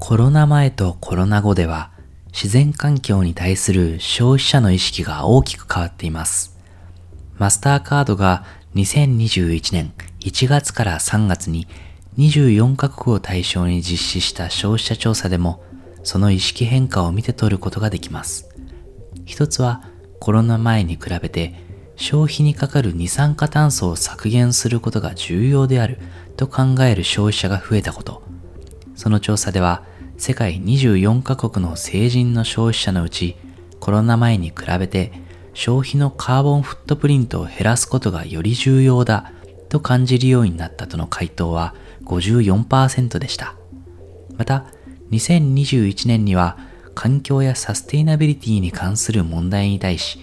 コロナ前とコロナ後では自然環境に対する消費者の意識が大きく変わっています。マスターカードが2021年1月から3月に24カ国を対象に実施した消費者調査でもその意識変化を見て取ることができます。一つはコロナ前に比べて消費にかかる二酸化炭素を削減することが重要であると考える消費者が増えたこと。その調査では世界24カ国の成人の消費者のうちコロナ前に比べて消費のカーボンフットプリントを減らすことがより重要だと感じるようになったとの回答は54%でした。また、2021年には環境やサステイナビリティに関する問題に対し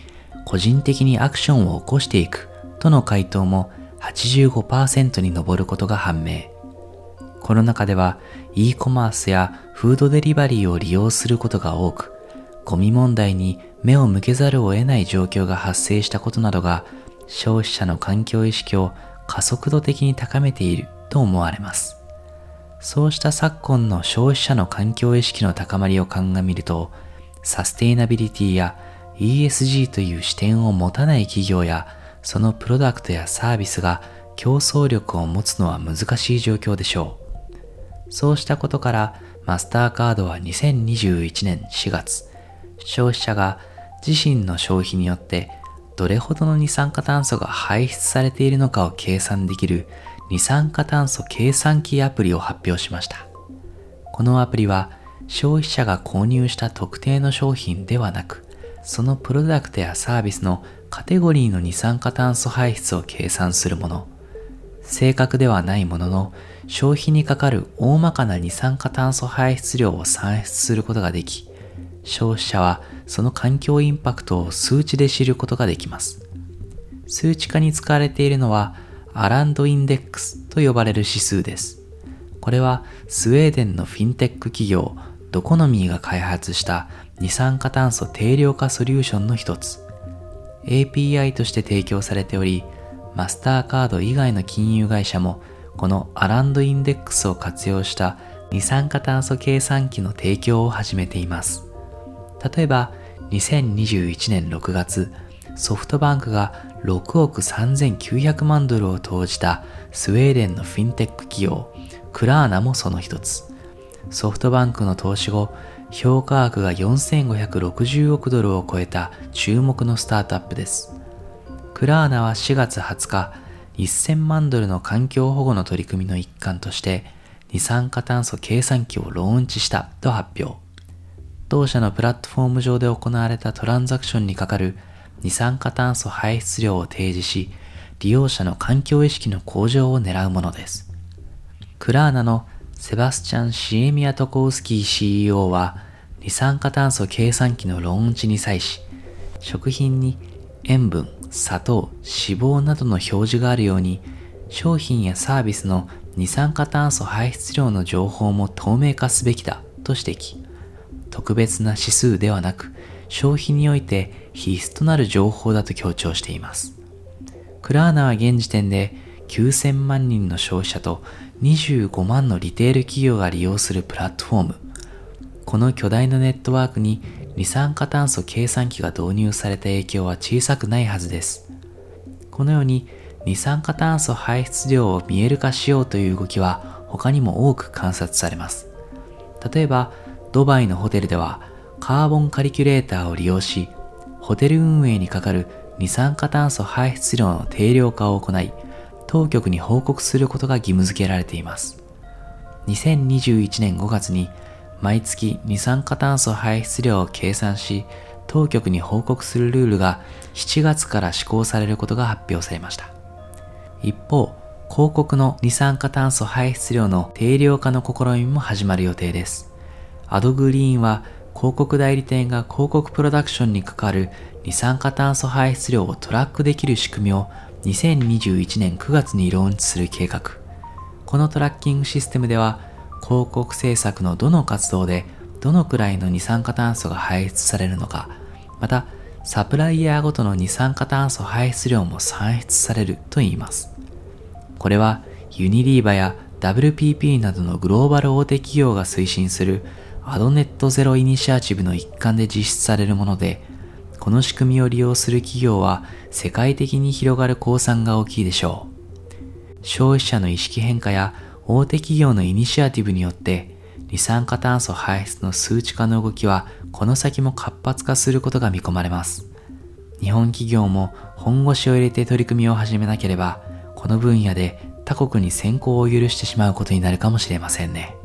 個人的にアクションを起こしていくとの回答も85%に上ることが判明。コロナ禍では e コマースやフードデリバリーを利用することが多く、ゴミ問題に目を向けざるを得ない状況が発生したことなどが消費者の環境意識を加速度的に高めていると思われます。そうした昨今の消費者の環境意識の高まりを鑑みると、サステイナビリティや ESG という視点を持たない企業やそのプロダクトやサービスが競争力を持つのは難しい状況でしょう。そうしたことからマスターカードは2021年4月、消費者が自身の消費によってどれほどの二酸化炭素が排出されているのかを計算できる二酸化炭素計算機アプリを発表しました。このアプリは消費者が購入した特定の商品ではなく、そのプロダクトやサービスのカテゴリーの二酸化炭素排出を計算するもの。正確ではないものの、消費にかかる大まかな二酸化炭素排出量を算出することができ、消費者はその環境インパクトを数値で知ることができます。数値化に使われているのは、アランドインデックスと呼ばれる指数です。これはスウェーデンのフィンテック企業ドコノミーが開発した二酸化炭素定量化ソリューションの一つ。API として提供されており、マスターカード以外の金融会社もこのアランドインデックスを活用した二酸化炭素計算機の提供を始めています。例えば、2021年6月、ソフトバンクが6億3900万ドルを投じたスウェーデンのフィンテック企業、クラーナもその一つ。ソフトバンクの投資後、評価額が4560億ドルを超えた注目のスタートアップです。クラーナは4月20日、1000万ドルの環境保護の取り組みの一環として二酸化炭素計算機をローンチしたと発表。同社のプラットフォーム上で行われたトランザクションにかかる二酸化炭素排出量を提示し、利用者の環境意識の向上を狙うものです。クラーナのセバスチャン・シエミアトコウスキー CEO は、二酸化炭素計算機のローンチに際し、食品に塩分、砂糖、脂肪などの表示があるように、商品やサービスの二酸化炭素排出量の情報も透明化すべきだと指摘。特別な指数ではなく、消費において必須となる情報だと強調しています。クラーナは現時点で9000万人の消費者と25万のリテール企業が利用するプラットフォーム。この巨大なネットワークに二酸化炭素計算機が導入された影響は小さくないはずです。このように二酸化炭素排出量を見える化しようという動きは他にも多く観察されます。例えば、ドバイのホテルではカーボンカリキュレーターを利用し、ホテル運営にかかる二酸化炭素排出量の定量化を行い、当局に報告することが義務付けられています。2021年5月に毎月二酸化炭素排出量を計算し、当局に報告するルールが7月から施行されることが発表されました。一方、広告の二酸化炭素排出量の定量化の試みも始まる予定です。アドグリーンは広告代理店が広告プロダクションにかかる二酸化炭素排出量をトラックできる仕組みを2021年9月にローンチする計画。このトラッキングシステムでは広告制作のどの活動でどのくらいの二酸化炭素が排出されるのか、またサプライヤーごとの二酸化炭素排出量も算出されると言います。これはユニリーバや WPP などのグローバル大手企業が推進するアドネットゼロイニシアチブの一環で実施されるもので、この仕組みを利用する企業は世界的に広がる公算が大きいでしょう。消費者の意識変化や大手企業のイニシアティブによって二酸化炭素排出の数値化の動きはこの先も活発化することが見込まれます。日本企業も本腰を入れて取り組みを始めなければ、この分野で他国に先行を許してしまうことになるかもしれませんね。